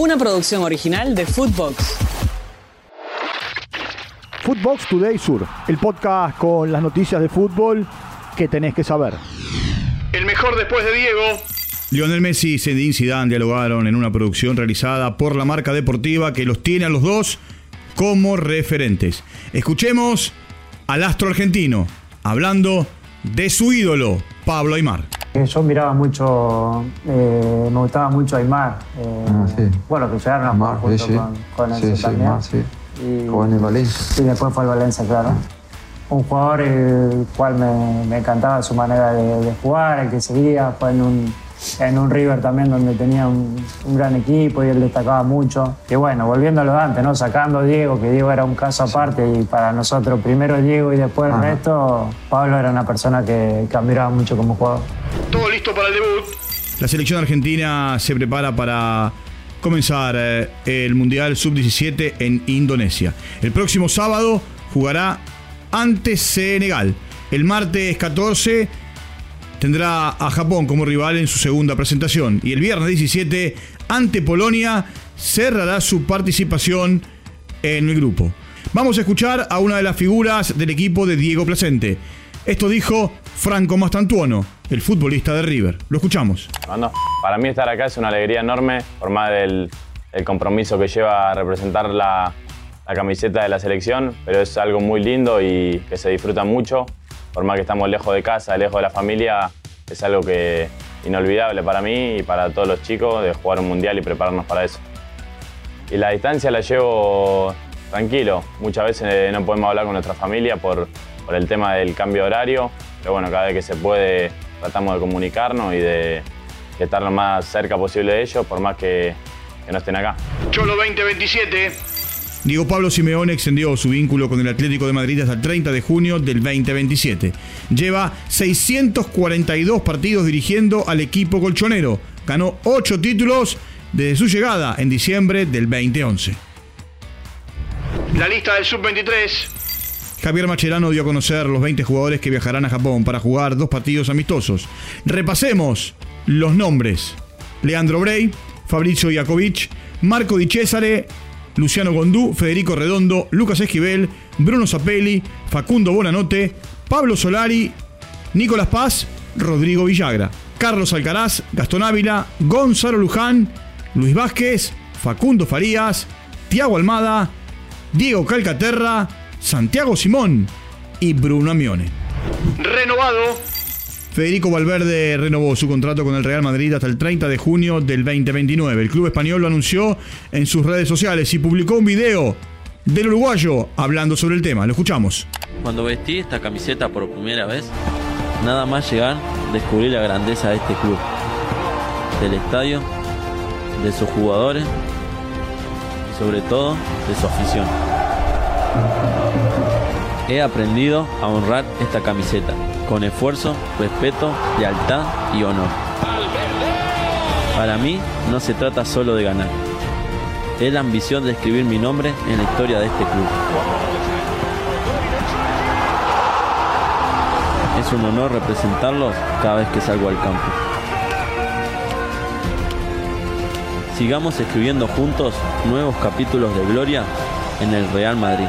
Una producción original de Footbox. Footbox Today Sur, el podcast con las noticias de fútbol que tenés que saber. El mejor después de Diego. Lionel Messi y Zinedine Zidane dialogaron en una producción realizada por la marca deportiva que los tiene a los dos como referentes. Escuchemos al astro argentino hablando de su ídolo, Pablo Aymar. Yo miraba mucho, eh, me gustaba mucho Aymar. Eh, Ah, sí. Bueno, que llegaron a jugar junto sí. con, con Sí, sí, también. Sí. Y, Jugó en el Valencia. Sí, después fue al Valencia, claro. Un jugador el cual me, me encantaba su manera de, de jugar, el que seguía, fue en un, en un River también donde tenía un, un gran equipo y él destacaba mucho. Y bueno, volviendo a lo de antes, ¿no? sacando a Diego, que Diego era un caso aparte y para nosotros primero Diego y después el Ajá. resto, Pablo era una persona que, que admiraba mucho como jugador. Todo listo para el debut. La selección argentina se prepara para comenzar eh, el Mundial Sub-17 en Indonesia. El próximo sábado jugará ante Senegal. El martes 14 tendrá a Japón como rival en su segunda presentación. Y el viernes 17 ante Polonia cerrará su participación en el grupo. Vamos a escuchar a una de las figuras del equipo de Diego Placente. Esto dijo Franco Mastantuono, el futbolista de River. Lo escuchamos. Para mí estar acá es una alegría enorme, por más del el compromiso que lleva a representar la, camiseta de la selección, pero es algo muy lindo y que se disfruta mucho. Por más que estamos lejos de casa, lejos de la familia, es algo que inolvidable para mí y para todos los chicos de jugar un mundial y prepararnos para eso. Y la distancia la llevo tranquilo. Muchas veces no podemos hablar con nuestra familia por, por el tema del cambio de horario, pero bueno, cada vez que se puede tratamos de comunicarnos y de, de estar lo más cerca posible de ellos, por más que, que no estén acá. Cholo 2027. Diego Pablo Simeone extendió su vínculo con el Atlético de Madrid hasta el 30 de junio del 2027. Lleva 642 partidos dirigiendo al equipo colchonero. Ganó 8 títulos desde su llegada en diciembre del 2011. La lista del Sub-23. Javier Macherano dio a conocer los 20 jugadores que viajarán a Japón para jugar dos partidos amistosos. Repasemos los nombres. Leandro Brey, Fabrizio Iacovic, Marco Di Cesare, Luciano Gondú, Federico Redondo, Lucas Esquivel, Bruno Zapelli, Facundo Bonanote, Pablo Solari, Nicolás Paz, Rodrigo Villagra, Carlos Alcaraz, Gastón Ávila, Gonzalo Luján, Luis Vázquez, Facundo Farías, Tiago Almada, Diego Calcaterra, Santiago Simón y Bruno Amione. Renovado. Federico Valverde renovó su contrato con el Real Madrid hasta el 30 de junio del 2029. El club español lo anunció en sus redes sociales y publicó un video del uruguayo hablando sobre el tema. Lo escuchamos. Cuando vestí esta camiseta por primera vez, nada más llegar, descubrí la grandeza de este club, del estadio, de sus jugadores y sobre todo de su afición. He aprendido a honrar esta camiseta con esfuerzo, respeto, lealtad y honor. Para mí no se trata solo de ganar. Es la ambición de escribir mi nombre en la historia de este club. Es un honor representarlos cada vez que salgo al campo. Sigamos escribiendo juntos nuevos capítulos de gloria en el Real Madrid.